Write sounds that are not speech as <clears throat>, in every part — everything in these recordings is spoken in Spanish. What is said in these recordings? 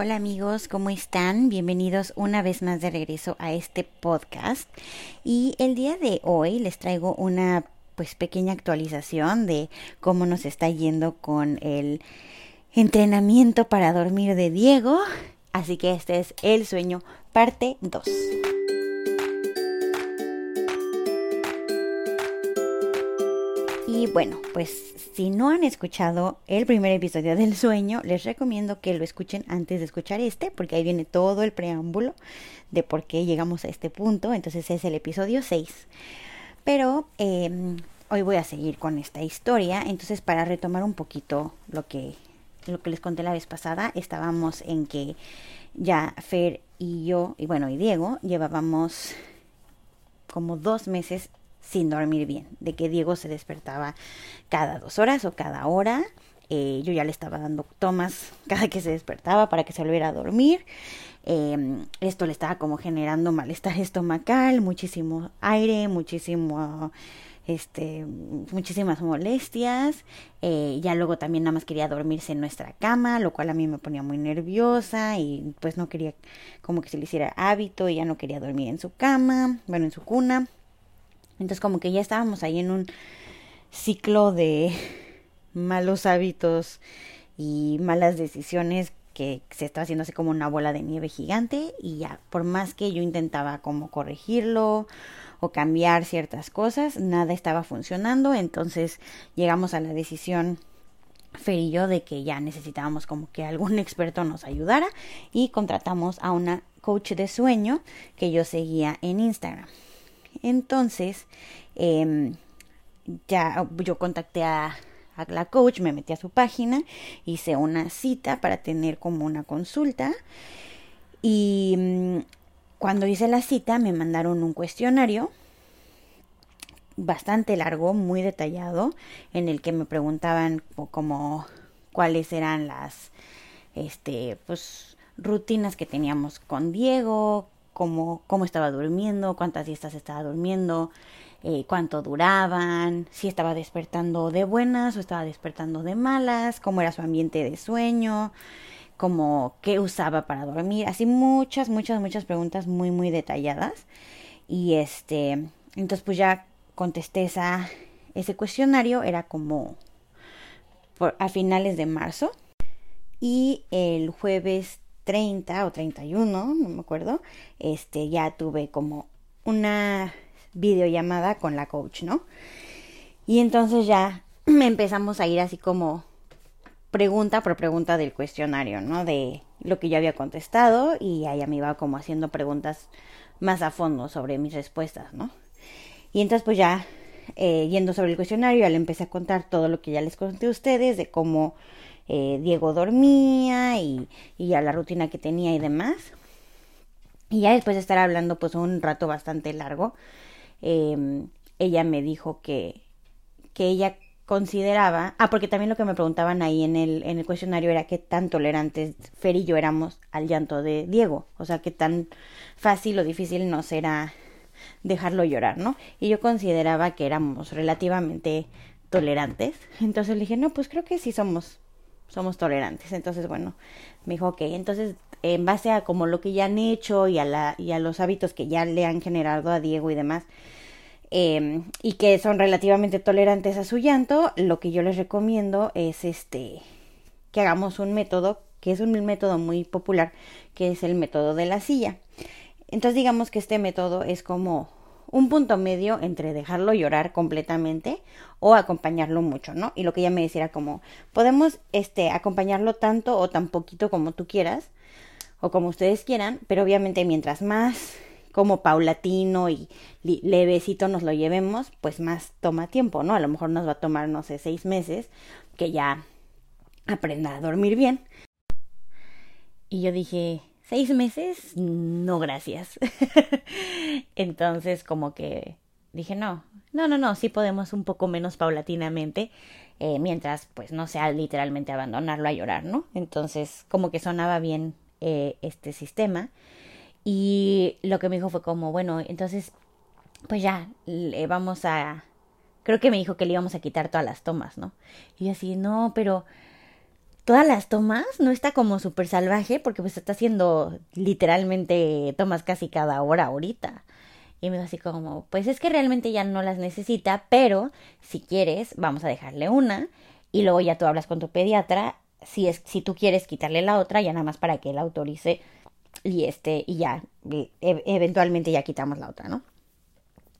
Hola amigos, ¿cómo están? Bienvenidos una vez más de regreso a este podcast. Y el día de hoy les traigo una pues pequeña actualización de cómo nos está yendo con el entrenamiento para dormir de Diego. Así que este es El sueño parte 2. Y bueno, pues si no han escuchado el primer episodio del sueño, les recomiendo que lo escuchen antes de escuchar este, porque ahí viene todo el preámbulo de por qué llegamos a este punto. Entonces es el episodio 6. Pero em, hoy voy a seguir con esta historia. Entonces para retomar un poquito lo que, lo que les conté la vez pasada, estábamos en que ya Fer y yo, y bueno, y Diego, llevábamos como dos meses sin dormir bien, de que Diego se despertaba cada dos horas o cada hora. Eh, yo ya le estaba dando tomas <laughs> cada que se despertaba para que se volviera a dormir. Em, esto le estaba como generando malestar estomacal, muchísimo aire, muchísimo, este, muchísimas molestias. Eh, ya luego también nada más quería dormirse en nuestra cama, lo cual a mí me ponía muy nerviosa y pues no quería como que se le hiciera hábito y ya no quería dormir en su cama, bueno, en su cuna. Entonces como que ya estábamos ahí en un ciclo de <laughs> malos hábitos y malas decisiones que se estaba haciendo así como una bola de nieve gigante y ya por más que yo intentaba como corregirlo o cambiar ciertas cosas, nada estaba funcionando, entonces llegamos a la decisión Fer y yo de que ya necesitábamos como que algún <laughs> experto nos ayudara y contratamos a una coach de sueño que yo seguía en Instagram. Entonces, em, ya yo contacté a, la coach, me metí a su página, hice una cita para tener como una consulta y mm, cuando hice la cita me mandaron un cuestionario bastante largo, muy detallado, en el que me preguntaban como cuáles eran las este pues rutinas que teníamos con Diego, cómo, cómo estaba durmiendo, cuántas siestas estaba durmiendo, eh, cuánto duraban, si estaba despertando de buenas o estaba despertando de malas, cómo era su ambiente de sueño, cómo qué usaba para dormir, así muchas, muchas, muchas preguntas muy, muy detalladas. Y este, entonces pues ya contesté ese cuestionario, era como a finales de marzo. Y el jueves 30 o 31, no me acuerdo, este, ya tuve como una videollamada con la coach, ¿no? Y entonces ya <clears throat> empezamos a ir así como pregunta por pregunta del cuestionario, ¿no? De lo que yo había contestado y ella me iba como haciendo preguntas más a fondo sobre mis respuestas, ¿no? Y entonces pues ya eh, yendo sobre el cuestionario ya le empecé a contar todo lo que ya les conté a ustedes de cómo eh, Diego dormía y, y a la rutina que tenía y demás. Y ya después de estar hablando pues un rato bastante largo, em, ella me dijo que, que ella consideraba, ah, porque también lo que me preguntaban ahí en el, en el cuestionario era qué tan tolerantes Fer y yo éramos al llanto de Diego, o sea, qué tan fácil o difícil nos era dejarlo llorar, ¿no? Y yo consideraba que éramos relativamente tolerantes, entonces le dije, no, pues creo que sí somos somos tolerantes. Entonces, bueno, me dijo, ok, entonces en base a como lo que ya han hecho y a, la, y a los hábitos que ya le han generado a Diego y demás, eh, y que son relativamente tolerantes a su llanto, lo que yo les recomiendo es este que hagamos un método que es un método muy popular, que es el método de la silla. Entonces digamos que este método es como un punto medio entre dejarlo llorar completamente o acompañarlo mucho, ¿no? Y lo que ella me decía era como, podemos este, acompañarlo tanto o tan poquito como tú quieras o como ustedes quieran, pero obviamente mientras más como paulatino y levecito nos lo llevemos, pues más toma tiempo, ¿no? A lo mejor nos va a tomar, no sé, seis meses que ya aprenda a dormir bien. Y yo dije, seis meses, no gracias. <laughs> Entonces como que dije, no, no, no, no, sí podemos un poco menos paulatinamente, eh, mientras pues no sea literalmente abandonarlo a llorar, ¿no? Entonces como que sonaba bien eh, este sistema y lo que me dijo fue como, bueno, entonces pues ya, le vamos a... Creo que me dijo que le íbamos a quitar todas las tomas, ¿no? Y yo así, no, pero todas las tomas, no está como súper salvaje porque pues está haciendo literalmente tomas casi cada hora ahorita. Y me dijo así como, pues es que realmente ya no las necesita, pero si quieres, vamos a dejarle una y luego ya tú hablas con tu pediatra si es si tú quieres quitarle la otra ya nada más para que él autorice y este y ya e, eventualmente ya quitamos la otra, ¿no?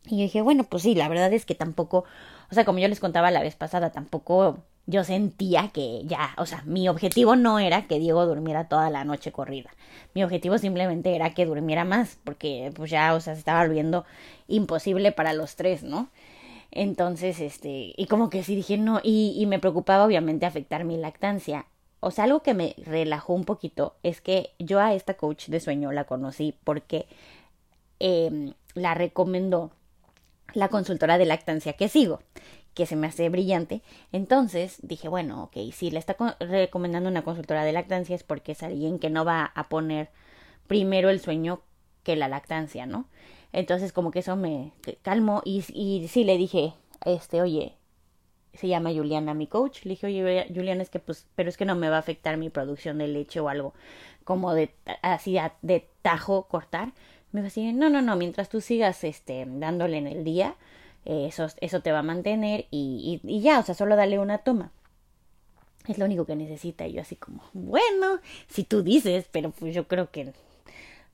Y yo dije, bueno, pues sí, la verdad es que tampoco, o sea, como yo les contaba la vez pasada, tampoco yo sentía que ya, o sea, mi objetivo no era que Diego durmiera toda la noche corrida. Mi objetivo simplemente era que durmiera más, porque pues ya, o sea, se estaba volviendo imposible para los tres, ¿no? Entonces, este, y como que sí dije no, y, y me preocupaba obviamente afectar mi lactancia. O sea, algo que me relajó un poquito es que yo a esta coach de sueño la conocí porque eh, la recomendó la consultora de lactancia que sigo que se me hace brillante. Entonces dije, bueno, ok, si le está recomendando una consultora de lactancia es porque es alguien que no va a poner primero el sueño que la lactancia, ¿no? Entonces como que eso me calmó y, y sí le dije, este, oye, se llama Juliana, mi coach. Le dije, oye, Juliana, es que pues, pero es que no me va a afectar mi producción de leche o algo como de así de tajo cortar. Me dijo así, no, no, no, mientras tú sigas este dándole en el día, eso, eso te va a mantener y, y, ya, o sea, solo dale una toma. Es lo único que necesita. Y yo así como, bueno, si tú dices, pero pues yo creo que,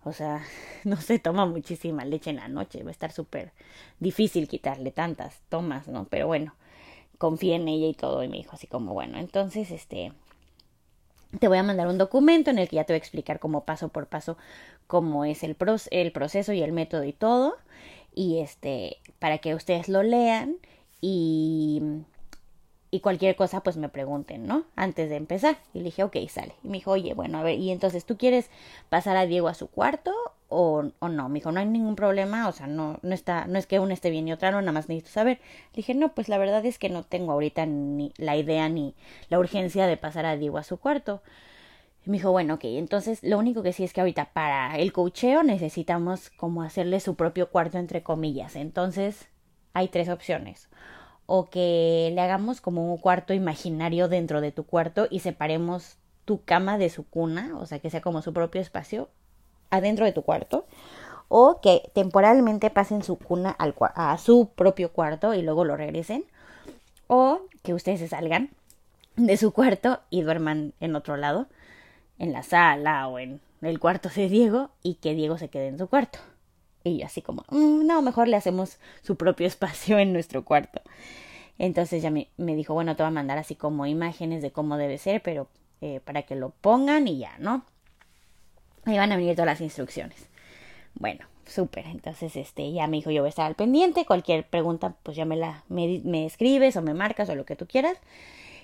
o sea, <laughs> no se toma muchísima leche en la noche. Va a estar súper difícil quitarle tantas tomas, ¿no? Pero bueno, confié en ella y todo. Y me dijo así como, bueno, entonces, este, te voy a mandar un documento en el que ya te voy a explicar como paso por paso cómo es el, el proceso y el método y todo y este para que ustedes lo lean y y cualquier cosa pues me pregunten, ¿no? Antes de empezar. Y le dije, ok, sale. Y me dijo, oye, bueno, a ver, y entonces tú quieres pasar a Diego a su cuarto o, o no? Me dijo, no hay ningún problema, o sea, no, no está, no es que una esté bien y otra no, nada más necesito saber. Le dije, no, pues la verdad es que no tengo ahorita ni la idea ni la urgencia de pasar a Diego a su cuarto. Y me dijo, bueno, ok, entonces lo único que sí es que ahorita para el cocheo necesitamos como hacerle su propio cuarto entre comillas. Entonces hay tres opciones. O que le hagamos como un cuarto imaginario dentro de tu cuarto y separemos tu cama de su cuna, o sea, que sea como su propio espacio adentro de tu cuarto. O que temporalmente pasen su cuna al, a su propio cuarto y luego lo regresen. O que ustedes se salgan de su cuarto y duerman en otro lado en la sala o en el cuarto de Diego y que Diego se quede en su cuarto. Y yo así como, mm, no, mejor le hacemos su propio <laughs> espacio en nuestro cuarto. Entonces ya me, me, dijo, bueno, te voy a mandar así como imágenes de cómo debe ser, pero eh, para que lo pongan y ya, ¿no? Ahí van a venir todas las instrucciones. Bueno, súper. Entonces, este, ya me dijo, yo voy a estar al pendiente. Cualquier pregunta, pues ya me la, me, me escribes o me marcas o lo que tú quieras.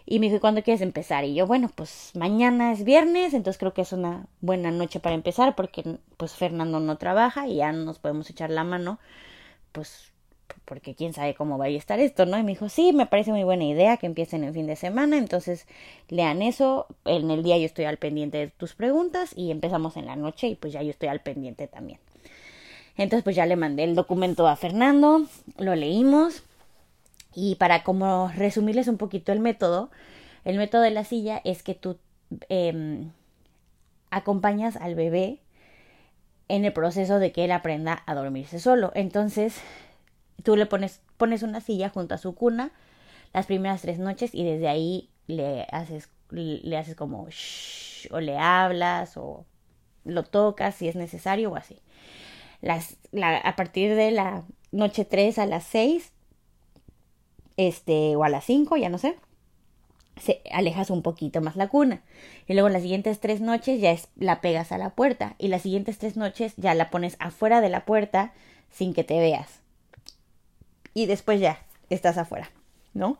Y me dijo, ¿cuándo quieres empezar? Y yo, bueno, pues mañana es viernes, entonces creo que es una buena noche para empezar porque pues Fernando no trabaja y ya nos podemos echar la mano, pues porque quién sabe cómo va a estar esto, ¿no? Y me dijo, sí, me parece muy buena idea que empiecen el fin de semana, entonces lean eso, en el día yo estoy al pendiente de tus preguntas y empezamos en la noche y pues ya yo estoy al pendiente también. Entonces pues ya le mandé el documento a Fernando, lo leímos y para como resumirles un poquito el método, el método de la silla es que tú em, acompañas al bebé en el proceso de que él aprenda a dormirse solo. Entonces, tú le pones, pones una silla junto a su cuna las primeras tres noches y desde ahí le haces, le haces como shh, o le hablas o lo tocas si es necesario o así. Las, la, a partir de la noche 3 a las 6 este, o a las 5, ya no sé, se alejas un poquito más la cuna. Y luego las siguientes tres noches ya es, la pegas a la puerta. Y las siguientes tres noches ya la pones afuera de la puerta sin que te veas. Y después ya estás afuera, ¿no?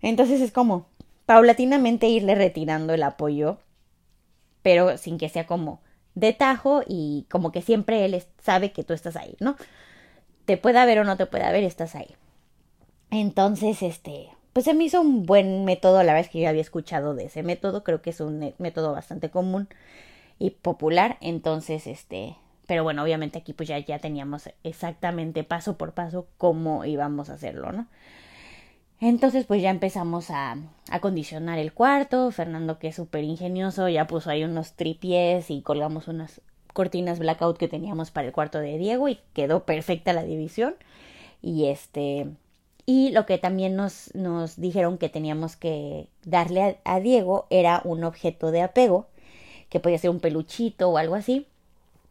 Entonces es como paulatinamente irle retirando el apoyo, pero sin que sea como de tajo y como que siempre él sabe que tú estás ahí, ¿no? Te pueda ver o no te pueda ver, estás ahí. Entonces, este, pues se me hizo un buen método, la verdad es que yo había escuchado de ese método, creo que es un método bastante común y popular, entonces, este, pero bueno, obviamente aquí pues ya, ya teníamos exactamente paso por paso cómo íbamos a hacerlo, ¿no? Entonces pues ya empezamos a acondicionar el cuarto, Fernando que es súper ingenioso ya puso ahí unos tripies y colgamos unas cortinas blackout que teníamos para el cuarto de Diego y quedó perfecta la división y este y lo que también nos, nos dijeron que teníamos que darle a, Diego era un objeto de apego que podía ser un peluchito o algo así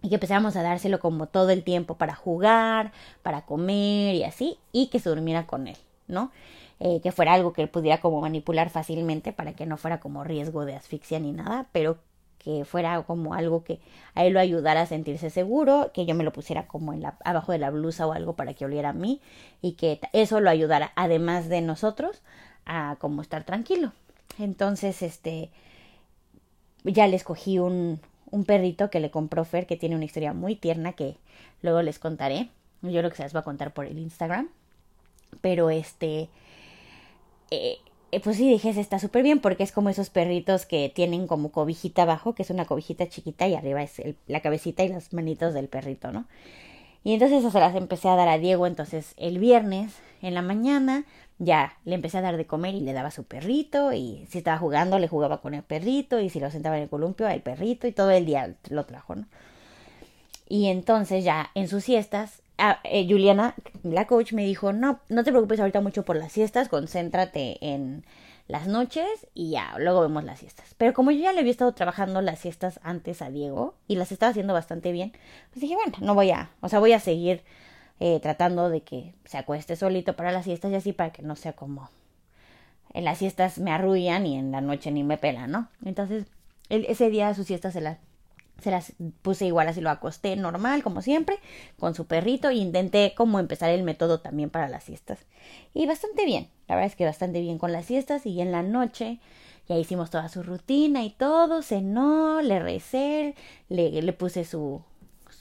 y que empezáramos a dárselo como todo el tiempo para jugar, para comer y así, y que se durmiera con él, ¿no? Eh, que fuera algo que él pudiera como manipular fácilmente para que no fuera como riesgo de asfixia ni nada, pero que fuera como algo que a él lo ayudara a sentirse seguro, que yo me lo pusiera como en la, abajo de la blusa o algo para que oliera a mí y que eso lo ayudara, además de nosotros, a como estar tranquilo. Entonces, este, ya le escogí un, un perrito que le compró Fer, que tiene una historia muy tierna que luego les contaré. Yo creo que se las va a contar por el Instagram. Pero este, eh, pues sí, dije, está súper bien porque es como esos perritos que tienen como cobijita abajo, que es una cobijita chiquita y arriba es la cabecita y las manitos del perrito, ¿no? Y entonces se las empecé a dar a Diego, entonces el viernes en la mañana ya le empecé a dar de comer y le daba su perrito y si estaba jugando le jugaba con el perrito y si lo sentaba en el columpio el perrito y todo el día lo trajo, ¿no? Y entonces ya en sus siestas Eh, Juliana, la coach, me dijo, no, no te preocupes ahorita mucho por las siestas, concéntrate en las noches y ya, luego vemos las siestas. Pero como yo ya le había estado trabajando las siestas antes a Diego y las estaba haciendo bastante bien, pues dije, bueno, no voy a, o sea, voy a seguir eh, tratando de que se acueste solito para las siestas y así para que no sea como en las siestas me arrullan y en la noche ni me pelan, ¿no? Entonces, ese día sus siestas se las se las puse igual así lo acosté normal como siempre con su perrito e intenté como empezar el método también para las siestas. Y bastante bien la verdad es que bastante bien con las siestas y en la noche ya hicimos toda su rutina y todo cenó le recé le, le puse su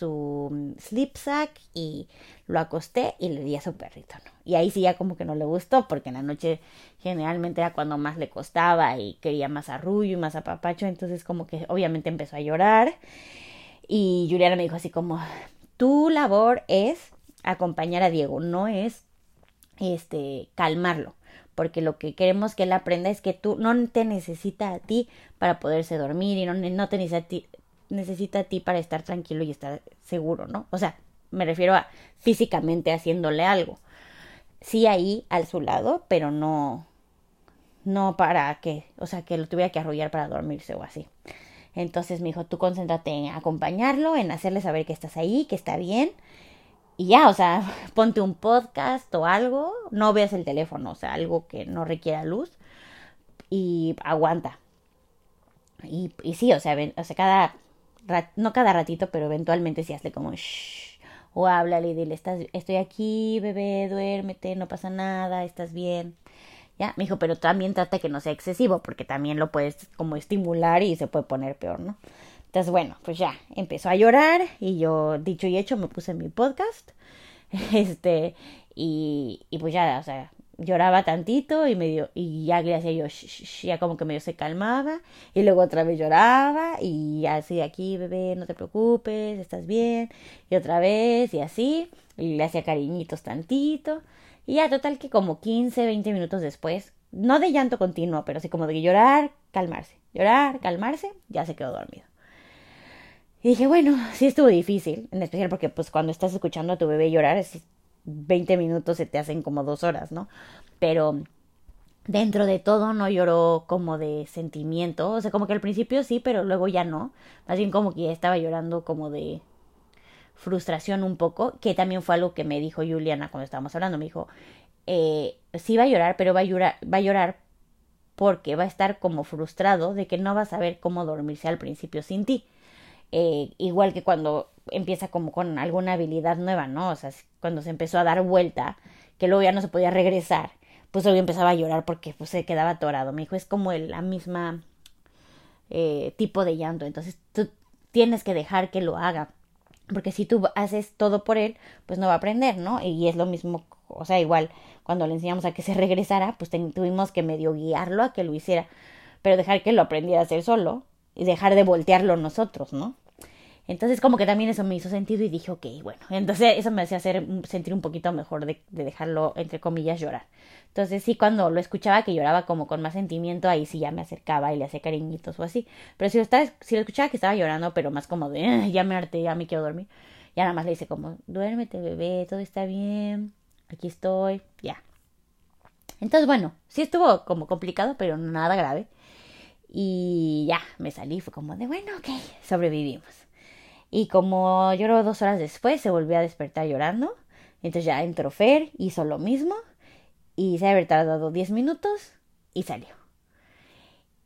su mm, sleep sack y lo acosté y le di a su perrito, ¿no? Y ahí sí ya como que no le gustó porque en la noche generalmente era cuando más le costaba y quería más arrullo y más apapacho, entonces como que obviamente empezó a llorar y Juliana me dijo así como, tu labor es acompañar a Diego, no es este calmarlo porque lo que queremos que él aprenda es que tú no te necesita a ti para poderse dormir y no, no te necesita a ti, necesita a ti para estar tranquilo y estar seguro, ¿no? O sea, me refiero a físicamente haciéndole algo. Sí ahí al su lado, pero no no para que, o sea, que lo tuviera que arrullar para dormirse o así. Entonces me dijo, tú concéntrate en acompañarlo, en hacerle saber que estás ahí, que está bien. Y ya, o sea, <laughs> ponte un podcast o algo, no veas el teléfono, o sea, algo que no requiera luz y aguanta. Y sí, o sea, o sea, cada no cada ratito, pero eventualmente si hazle como shh, o háblale y dile, estás, estoy aquí, bebé, duérmete, no pasa nada, estás bien. Ya, me dijo, pero también trata que no sea excesivo, porque también lo puedes como estimular y se puede poner peor, ¿no? Entonces, bueno, pues ya, empezó a llorar y yo, dicho y hecho, me puse en mi podcast. <laughs> Este, y, y pues ya, o sea, lloraba tantito y medio y ya le hacía yo ya como que medio se calmaba y luego otra vez lloraba y así aquí bebé no te preocupes estás bien y otra vez y así y le hacía cariñitos tantito y ya total que como 15 20 minutos después no de llanto continuo pero así como de llorar calmarse llorar calmarse ya se quedó dormido. Y dije bueno sí estuvo difícil en especial porque pues cuando estás escuchando a tu bebé llorar es 20 minutos se te hacen como dos horas, ¿no? Pero dentro de todo no lloró como de sentimiento, o sea, como que al principio sí, pero luego ya no, más bien como que ya estaba llorando como de frustración un poco, que también fue algo que me dijo Juliana cuando estábamos hablando, me dijo, eh, sí va a llorar, pero va a llorar, va a llorar porque va a estar como frustrado de que no va a saber cómo dormirse al principio sin ti. Eh, igual que cuando empieza como con alguna habilidad nueva, ¿no? O sea, cuando se empezó a dar vuelta, que luego ya no se podía regresar, pues luego empezaba a llorar porque pues, se quedaba atorado. Me dijo, es como el, la misma eh, tipo de llanto. Entonces tú tienes que dejar que lo haga. Porque si tú haces todo por él, pues no va a aprender, ¿no? Y es lo mismo, o sea, igual cuando le enseñamos a que se regresara, pues tuvimos que medio guiarlo a que lo hiciera, pero dejar que lo aprendiera a hacer solo y dejar de voltearlo nosotros, ¿no? Entonces como que también eso me hizo sentido y dije, ok, bueno, entonces eso me hacía hacer, sentir un poquito mejor de, de dejarlo, entre comillas, llorar. Entonces sí, cuando lo escuchaba que lloraba como con más sentimiento, ahí sí ya me acercaba y le hacía cariñitos o así. Pero si lo, estaba, si lo escuchaba que estaba llorando, pero más como de, ya me harté, ya me quiero dormir, ya nada más le dice como, duérmete bebé, todo está bien, aquí estoy, ya. Entonces bueno, sí estuvo como complicado, pero nada grave. Y ya, me salí, fue como de, bueno, ok, sobrevivimos. Y como lloró dos horas después, se volvió a despertar llorando. Entonces ya entró Fer, hizo lo mismo. Y se había tardado diez minutos y salió.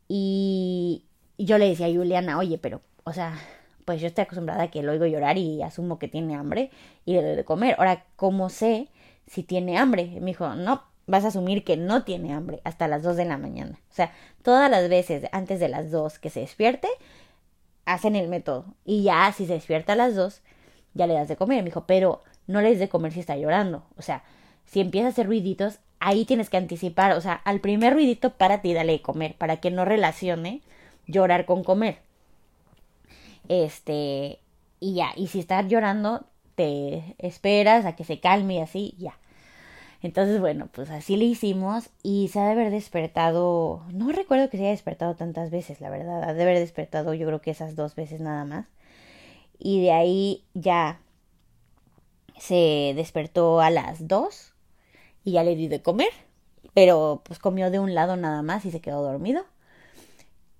Y yo le decía a Juliana, oye, pero, o sea, pues yo estoy acostumbrada a que lo oigo llorar y asumo que tiene hambre y le doy de comer. Ahora, ¿cómo sé si tiene hambre? me dijo, no, vas a asumir que no tiene hambre hasta las dos de la mañana. O sea, todas las veces antes de las dos que se despierte, hacen el método. Y ya si se despierta a las dos, ya le das de comer. Me dijo, pero no le des de comer si está llorando. O sea, si empieza a hacer ruiditos, ahí tienes que anticipar. O sea, al primer ruidito, párate y dale de comer, para que no relacione llorar con comer. Este, y ya, y si está llorando, te esperas a que se calme y así, ya. Entonces, bueno, pues así le hicimos y se ha de haber despertado, no recuerdo que se haya despertado tantas veces, la verdad, ha de haber despertado yo creo que esas dos veces nada más. Y de ahí ya se despertó a las dos y ya le di de comer, pero pues comió de un lado nada más y se quedó dormido.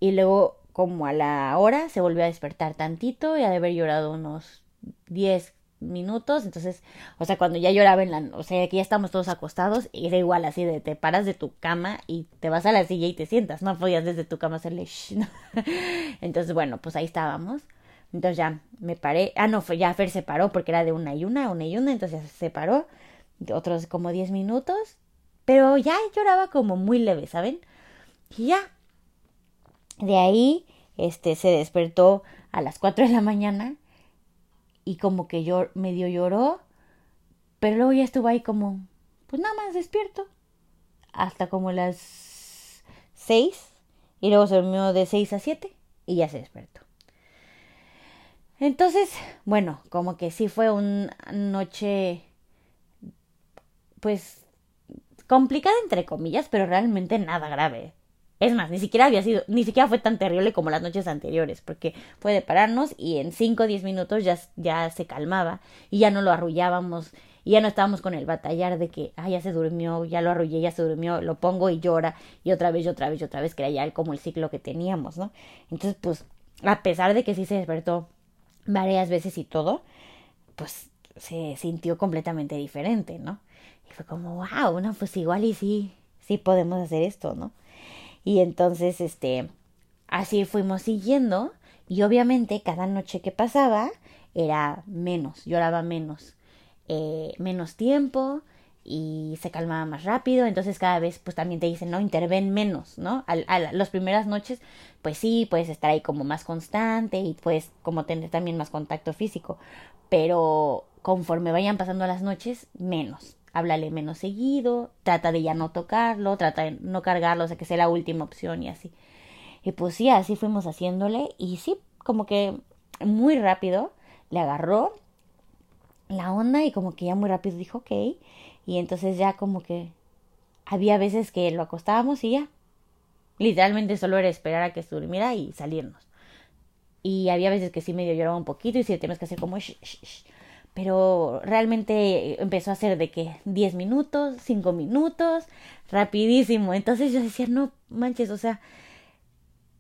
Y luego como a la hora se volvió a despertar tantito y ha de haber llorado unos 10, minutos, entonces, o sea, cuando ya lloraba en la, o sea, que ya estamos todos acostados, era igual así de te paras de tu cama y te vas a la silla y te sientas, no podías desde tu cama hacerle <laughs> entonces, bueno, pues ahí estábamos. Entonces ya me paré, ah, no, ya Fer se paró porque era de una y una, una y una, entonces ya se paró, otros como 10 minutos, pero ya lloraba como muy leve, ¿saben? Y ya, de ahí, este, se despertó a las 4 de la mañana y como que yo medio lloró, pero luego ya estuvo ahí como, pues nada más despierto, hasta como las seis, y luego se durmió de seis a siete y ya se despertó. Entonces, bueno, como que sí fue una noche, pues, complicada entre comillas, pero realmente nada grave. Es más, ni siquiera había sido, ni siquiera fue tan terrible como las noches anteriores, porque fue de pararnos y en 5 o 10 minutos ya, ya se calmaba y ya no lo arrullábamos y ya no estábamos con el batallar de que, ah, ya se durmió, ya lo arrullé, ya se durmió, lo pongo y llora y otra vez y otra vez y otra vez, que era ya como el ciclo que teníamos, ¿no? Entonces, pues, a pesar de que sí se despertó varias veces y todo, pues se sintió completamente diferente, ¿no? Y fue como, wow, no, pues igual y sí, sí podemos hacer esto, ¿no? Y entonces, este, así fuimos siguiendo y obviamente cada noche que pasaba era menos, lloraba menos, eh, menos tiempo y se calmaba más rápido, entonces cada vez pues también te dicen, no, interven menos, ¿no? A, las primeras noches pues sí, puedes estar ahí como más constante y puedes como tener también más contacto físico, pero conforme vayan pasando las noches, menos háblale menos seguido, trata de ya no tocarlo, trata de no cargarlo, o sea que sea la última opción y así. Y pues sí, así fuimos haciéndole y sí, como que muy rápido le agarró la onda y como que ya muy rápido dijo ok y entonces ya como que había veces que lo acostábamos y ya. Literalmente solo era esperar a que se durmiera y salirnos. Y había veces que sí medio lloraba un poquito y sí tenemos que hacer como pero realmente empezó a ser de que 10 minutos, 5 minutos, rapidísimo. Entonces yo decía, no manches, o sea,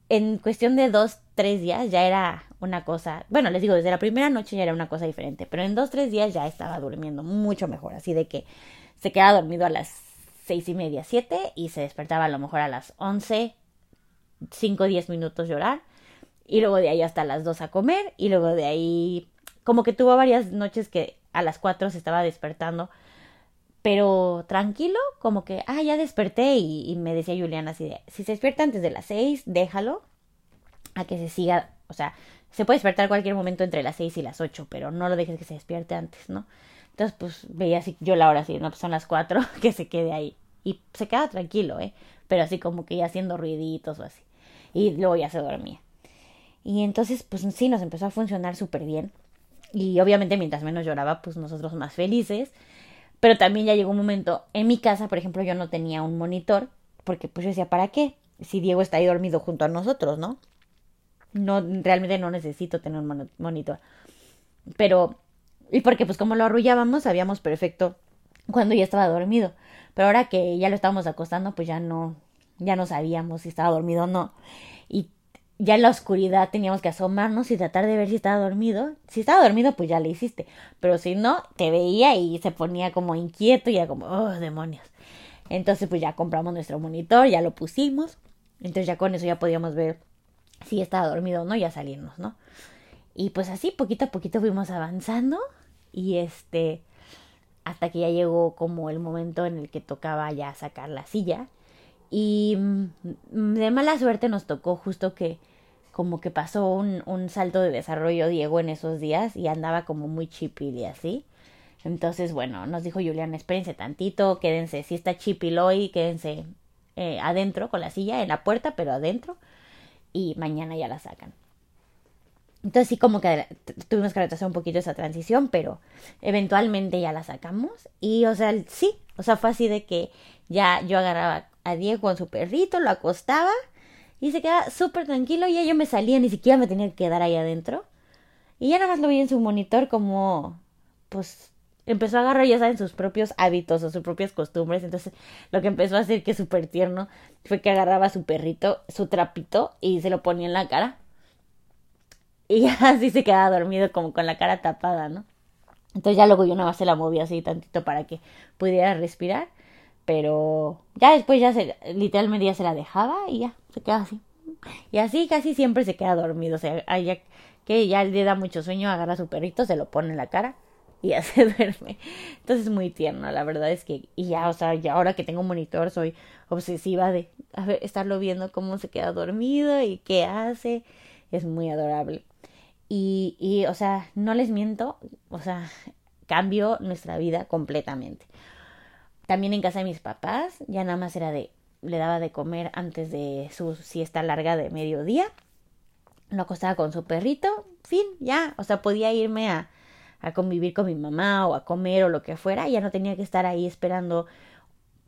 en cuestión de 2, 3 días ya era una cosa, bueno, les digo, desde la primera noche ya era una cosa diferente, pero en 2, 3 días ya estaba durmiendo mucho mejor, así de que se quedaba dormido a las seis y media, 7 y se despertaba a lo mejor a las 11, 5, 10 minutos llorar y luego de ahí hasta las 2 a comer y luego de ahí como que tuvo varias noches que a las cuatro se estaba despertando, pero tranquilo, como que, ah, ya desperté y, me decía Juliana así de, si se despierta antes de las seis, déjalo a que se siga, o sea, se puede despertar cualquier momento entre las seis y las ocho, pero no lo dejes que se despierte antes, ¿no? Entonces, pues veía así, yo la hora así, no, pues son las cuatro, <laughs> que se quede ahí. Y se queda tranquilo, ¿eh? Pero así como que ya haciendo ruiditos o así. Y luego ya se dormía. Y entonces, pues sí, nos empezó a funcionar súper bien. Y obviamente mientras menos lloraba, pues nosotros más felices. Pero también ya llegó un momento, en mi casa, por ejemplo, yo no tenía un monitor, porque pues yo decía, ¿para qué? Si Diego está ahí dormido junto a nosotros, ¿no? No, realmente no necesito tener un monitor. Pero, y porque pues como lo arrullábamos, sabíamos perfecto cuando ya estaba dormido. Pero ahora que ya lo estábamos acostando, pues ya no, ya no sabíamos si estaba dormido o no. Y ya en la oscuridad teníamos que asomarnos y tratar de ver si estaba dormido. Si estaba dormido, pues ya le hiciste. Pero si no, te veía y se ponía como inquieto y era como, oh, demonios. Entonces, pues ya compramos nuestro monitor, ya lo pusimos. Entonces ya con eso ya podíamos ver si estaba dormido o no, ya salirnos, ¿no? Y pues así, poquito a poquito fuimos avanzando. Y este, hasta que ya llegó como el momento en el que tocaba ya sacar la silla. Y mm, de mala suerte nos tocó justo que como que pasó un, un salto de desarrollo Diego en esos días y andaba como muy chipil y así. Entonces, bueno, nos dijo Julián, espérense tantito, quédense, si está chipil hoy, quédense eh, adentro con la silla, en la puerta, pero adentro, y mañana ya la sacan. Entonces sí como que tuvimos que retrasar un poquito esa transición, pero eventualmente ya la sacamos. Y o sea, sí, o sea, fue así de que ya yo agarraba a Diego con su perrito, lo acostaba y se quedaba súper tranquilo y yo me salía, ni siquiera me tenía que quedar ahí adentro. Y ya nada más lo vi en su monitor como, pues, empezó a agarrar, ya saben, sus propios hábitos o sus propias costumbres. Entonces, lo que empezó a hacer que súper tierno fue que agarraba a su perrito, su trapito, y se lo ponía en la cara. Y <laughs> así se quedaba dormido como con la cara tapada, ¿no? Entonces ya luego yo nada más se la movía así tantito para que pudiera respirar. Pero ya después ya se, literalmente ya se la dejaba y ya, se queda así. Y así casi siempre se queda dormido. O sea, que ya le da mucho sueño, agarra a su perrito, se lo pone en la cara y ya <laughs> se duerme. Entonces es muy tierno, la verdad es que, y ya, o sea, ya ahora que tengo un monitor soy obsesiva de estarlo viendo cómo se queda dormido y qué hace. Es muy adorable. Y, y, o sea, no les miento, o sea, cambió nuestra vida completamente. También en casa de mis papás, ya nada más era de, le daba de comer antes de su siesta larga de mediodía. Lo acostaba con su perrito, fin, ya, o sea, podía irme a, a convivir con mi mamá o a comer o lo que fuera, ya no tenía que estar ahí esperando,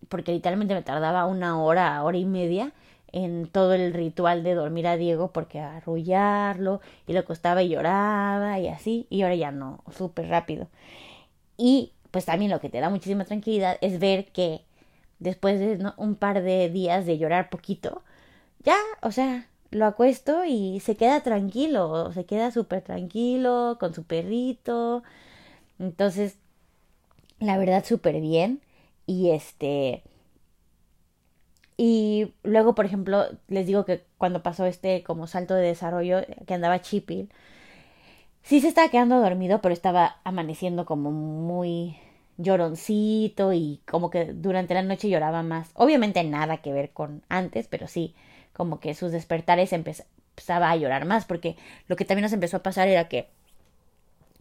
porque literalmente me tardaba una hora, hora y media en todo el ritual de dormir a Diego porque arrullarlo y lo acostaba y lloraba y así y ahora ya no, súper rápido. Y pues también lo que te da muchísima tranquilidad es ver que después de un par de días de llorar poquito, ya, o sea, lo acuesto y se queda tranquilo, se queda súper tranquilo con su perrito. Entonces, la verdad, súper bien. Y este, y luego, por ejemplo, les digo que cuando pasó este como salto de desarrollo que andaba chipil, sí se estaba quedando dormido, pero estaba amaneciendo como muy lloroncito y como que durante la noche lloraba más. Obviamente nada que ver con antes, pero sí, como que sus despertares empezaba a llorar más, porque lo que también nos empezó a pasar era que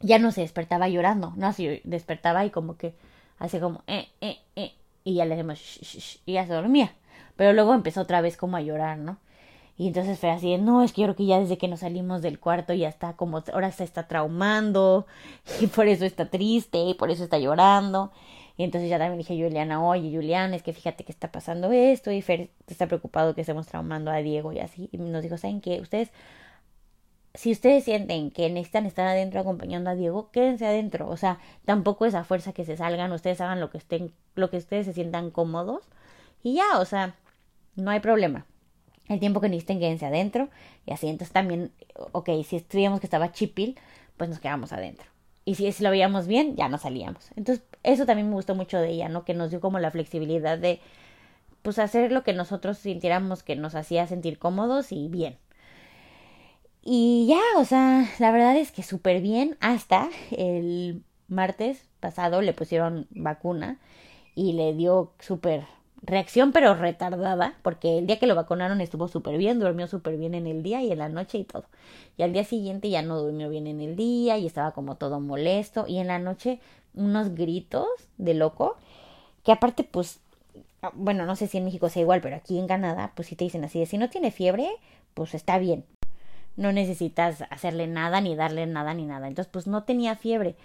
ya no se despertaba llorando, ¿no? Así despertaba y como que hace como, eh, eh, eh, y ya le decimos, y ya se dormía. Pero luego empezó otra vez como a llorar, ¿no? Y entonces fue así, no, es que yo creo que ya desde que nos salimos del cuarto ya está como, ahora se está traumando <laughs> y por eso está triste y por eso está llorando. Y entonces ya también dije a Juliana, oye Juliana, es que fíjate que está pasando esto y Fer está preocupado que estemos traumando a Diego y así. Y nos dijo, ¿saben qué? Ustedes, si ustedes sienten que necesitan estar adentro acompañando a Diego, quédense adentro. O sea, tampoco esa fuerza que se salgan, ustedes hagan lo que estén, lo que ustedes se sientan cómodos. Y ya, o sea, no hay problema. El tiempo que necesiten quédense adentro y así. Entonces también, ok, si estudiamos que estaba chipil, pues nos quedamos adentro. Y si, si lo veíamos bien, ya no salíamos. Entonces, eso también me gustó mucho de ella, ¿no? Que nos dio como la flexibilidad de, pues, hacer lo que nosotros sintiéramos que nos hacía sentir cómodos y bien. Y ya, o sea, la verdad es que súper bien. Hasta el martes pasado le pusieron vacuna y le dio súper reacción pero retardada, porque el día que lo vacunaron estuvo súper bien, durmió súper bien en el día y en la noche y todo. Y al día siguiente ya no durmió bien en el día y estaba como todo molesto y en la noche unos gritos de loco, que aparte pues, bueno, no sé si en México sea igual, pero aquí en Canadá pues si te dicen así de si no tiene fiebre, pues está bien. no necesitas hacerle nada, ni darle nada, ni nada. Entonces, pues no tenía fiebre,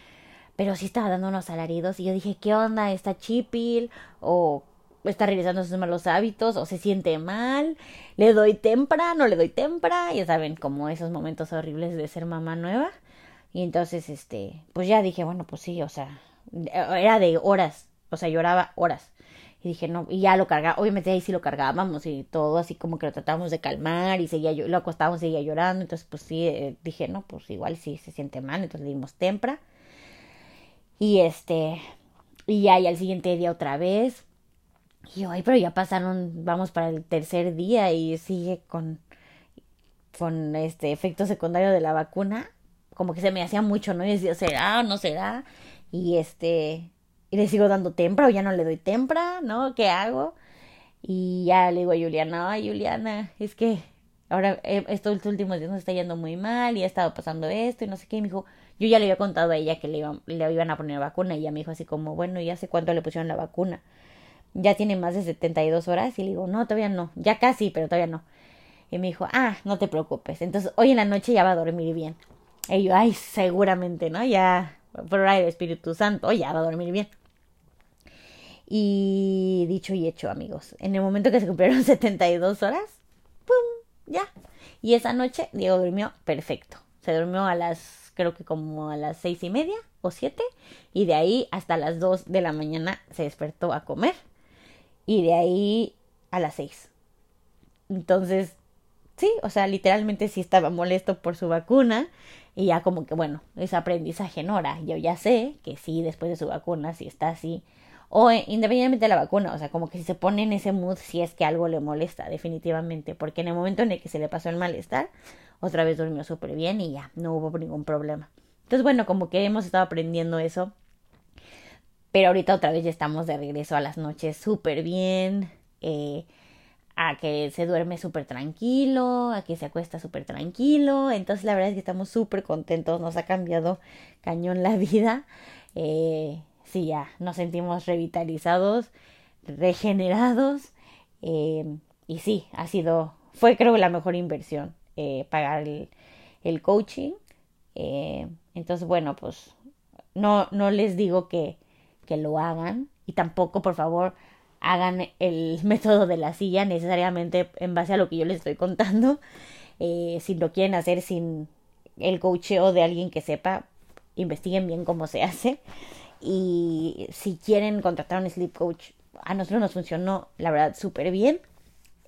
pero sí estaba dando unos alaridos y yo dije, ¿qué onda? ¿Está chipil? ¿O está realizando sus malos hábitos? ¿O se siente mal? ¿Le doy tempra? ¿No le doy tempra? Ya saben, como esos momentos horribles de ser mamá nueva. Y entonces, este, pues ya dije, bueno, pues sí, o sea, era de horas, o sea, lloraba horas. Y dije, no, y ya lo cargaba, obviamente ahí sí lo cargábamos y todo, así como que lo tratábamos de calmar y seguía, lo acostábamos seguía llorando. Entonces, pues sí, eh, dije, no, pues igual sí se siente mal, entonces le dimos tempra. Y este, y ya, y al siguiente día otra vez. Y ay, pero ya pasaron, vamos para el tercer día y sigue con, con este efecto secundario de la vacuna. Como que se me hacía mucho, ¿no? Y decía, ¿será o no será? Y este, y le sigo dando tempra o ya no le doy tempra, ¿no? ¿Qué hago? Y ya le digo a Juliana, ay Juliana, es que ahora eh, estos últimos días nos está yendo muy mal y ha estado pasando esto y no sé qué. Y me dijo, yo ya le había contado a ella que le, iban, le iban a poner vacuna y ella me dijo así como, bueno, ya sé cuánto le pusieron la vacuna. Ya tiene más de 72 horas y le digo, no, todavía no, ya casi, pero todavía no. Y me dijo, ah, no te preocupes. Entonces hoy en la noche ya va a dormir bien. Y yo, ay, seguramente, ¿no? Ya, por ahí el Espíritu Santo, ya va a dormir bien. Y dicho y hecho, amigos. En el momento que se cumplieron <laughs> 72 horas, ¡pum! Ya. Y esa noche Diego durmió perfecto. Se durmió a las, creo que como a las seis y media o siete. Y de ahí hasta las dos de la mañana se despertó a comer. Y de ahí a las seis. Entonces, sí, o sea, literalmente sí estaba molesto por su vacuna. Y ya como que, bueno, es aprendizaje, Nora. Yo ya sé que sí, después de su vacuna, sí está así o eh, independientemente de la vacuna, o sea, como que si se pone en ese mood si es que algo le molesta, definitivamente, porque en el momento en el que se le pasó el malestar, otra vez durmió súper bien y ya, no hubo ningún problema. Entonces, bueno, como que hemos estado aprendiendo eso, pero ahorita otra vez ya estamos de regreso a las noches súper bien, eh, a que se duerme súper tranquilo, a que se acuesta súper tranquilo, entonces la verdad es que estamos súper contentos, nos ha cambiado cañón la <laughs> vida. Eh, sí, ya nos sentimos revitalizados, regenerados. Eh, y sí, ha sido, fue creo la mejor inversión pagar el, coaching. Eh, entonces, bueno, pues no, no les digo que, que lo hagan y tampoco, por favor, hagan el <laughs> método de la silla necesariamente en base a lo que yo les estoy contando. si lo quieren hacer sin el coacheo de alguien que sepa, investiguen bien cómo se hace. Y si quieren contratar un sleep coach, a nosotros nos funcionó, la verdad, súper bien.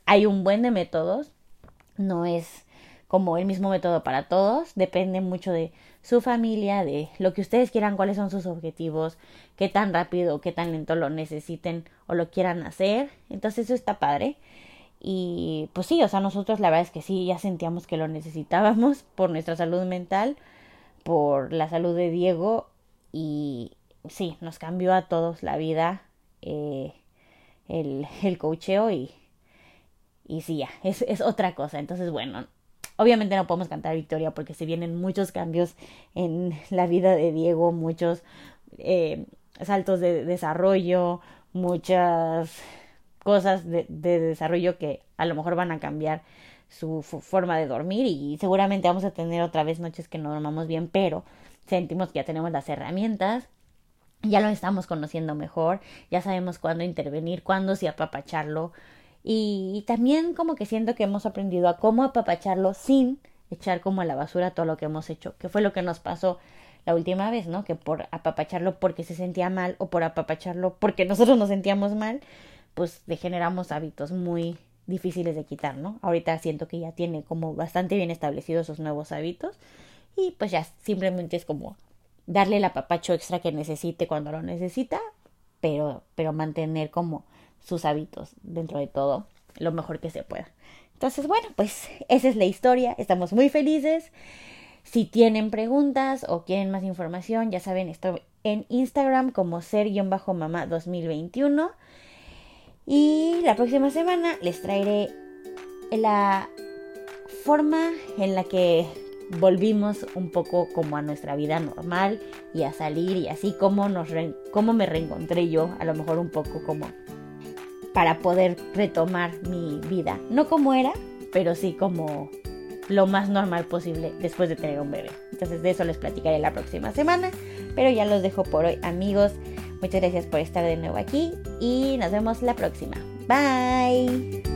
Hay un buen de métodos. No es como el mismo método para todos. Depende mucho de su familia, de lo que ustedes quieran, cuáles son sus objetivos, qué tan rápido qué tan lento lo necesiten o lo quieran hacer. Entonces eso está padre. Y pues sí, o sea, nosotros la verdad es que sí, ya sentíamos que lo necesitábamos <laughs> por nuestra salud mental, por la salud de Diego y, sí, nos cambió a todos la vida eh, el, el cocheo y, y sí, ya, es, es otra cosa. Entonces, bueno, obviamente no podemos cantar victoria porque se vienen muchos cambios en la vida de Diego, muchos eh, saltos de desarrollo, muchas cosas de, de, desarrollo que a lo mejor van a cambiar su forma de dormir y seguramente vamos a tener otra vez noches que no dormamos bien, pero sentimos que ya tenemos las herramientas ya lo estamos conociendo mejor, ya sabemos cuándo intervenir, cuándo sí apapacharlo y, también como que siento que hemos aprendido a cómo apapacharlo sin echar como a la basura todo lo que hemos hecho, que fue lo que nos pasó la última vez, ¿no? Que por apapacharlo porque se sentía mal o por apapacharlo porque <laughs> nosotros nos sentíamos mal, pues degeneramos hábitos muy difíciles de quitar, ¿no? Ahorita siento que ya tiene como bastante bien establecidos esos nuevos hábitos y pues ya simplemente es como darle el apapacho extra que necesite cuando lo necesita, pero, pero mantener como sus hábitos dentro de todo lo mejor que se pueda. Entonces, bueno, pues esa es la historia, estamos muy felices. Si tienen preguntas o quieren más información, ya saben, estoy en Instagram como ser-mamá 2021. Y la próxima semana les traeré la forma en la que volvimos un poco como a nuestra vida normal y a salir y así como, nos como me reencontré yo, a lo mejor un poco como para poder retomar mi vida. No como era, pero sí como lo más normal posible después de tener un bebé. Entonces de eso les platicaré la próxima semana, pero ya los dejo por hoy amigos. Muchas gracias por estar de nuevo aquí y nos vemos la próxima. Bye.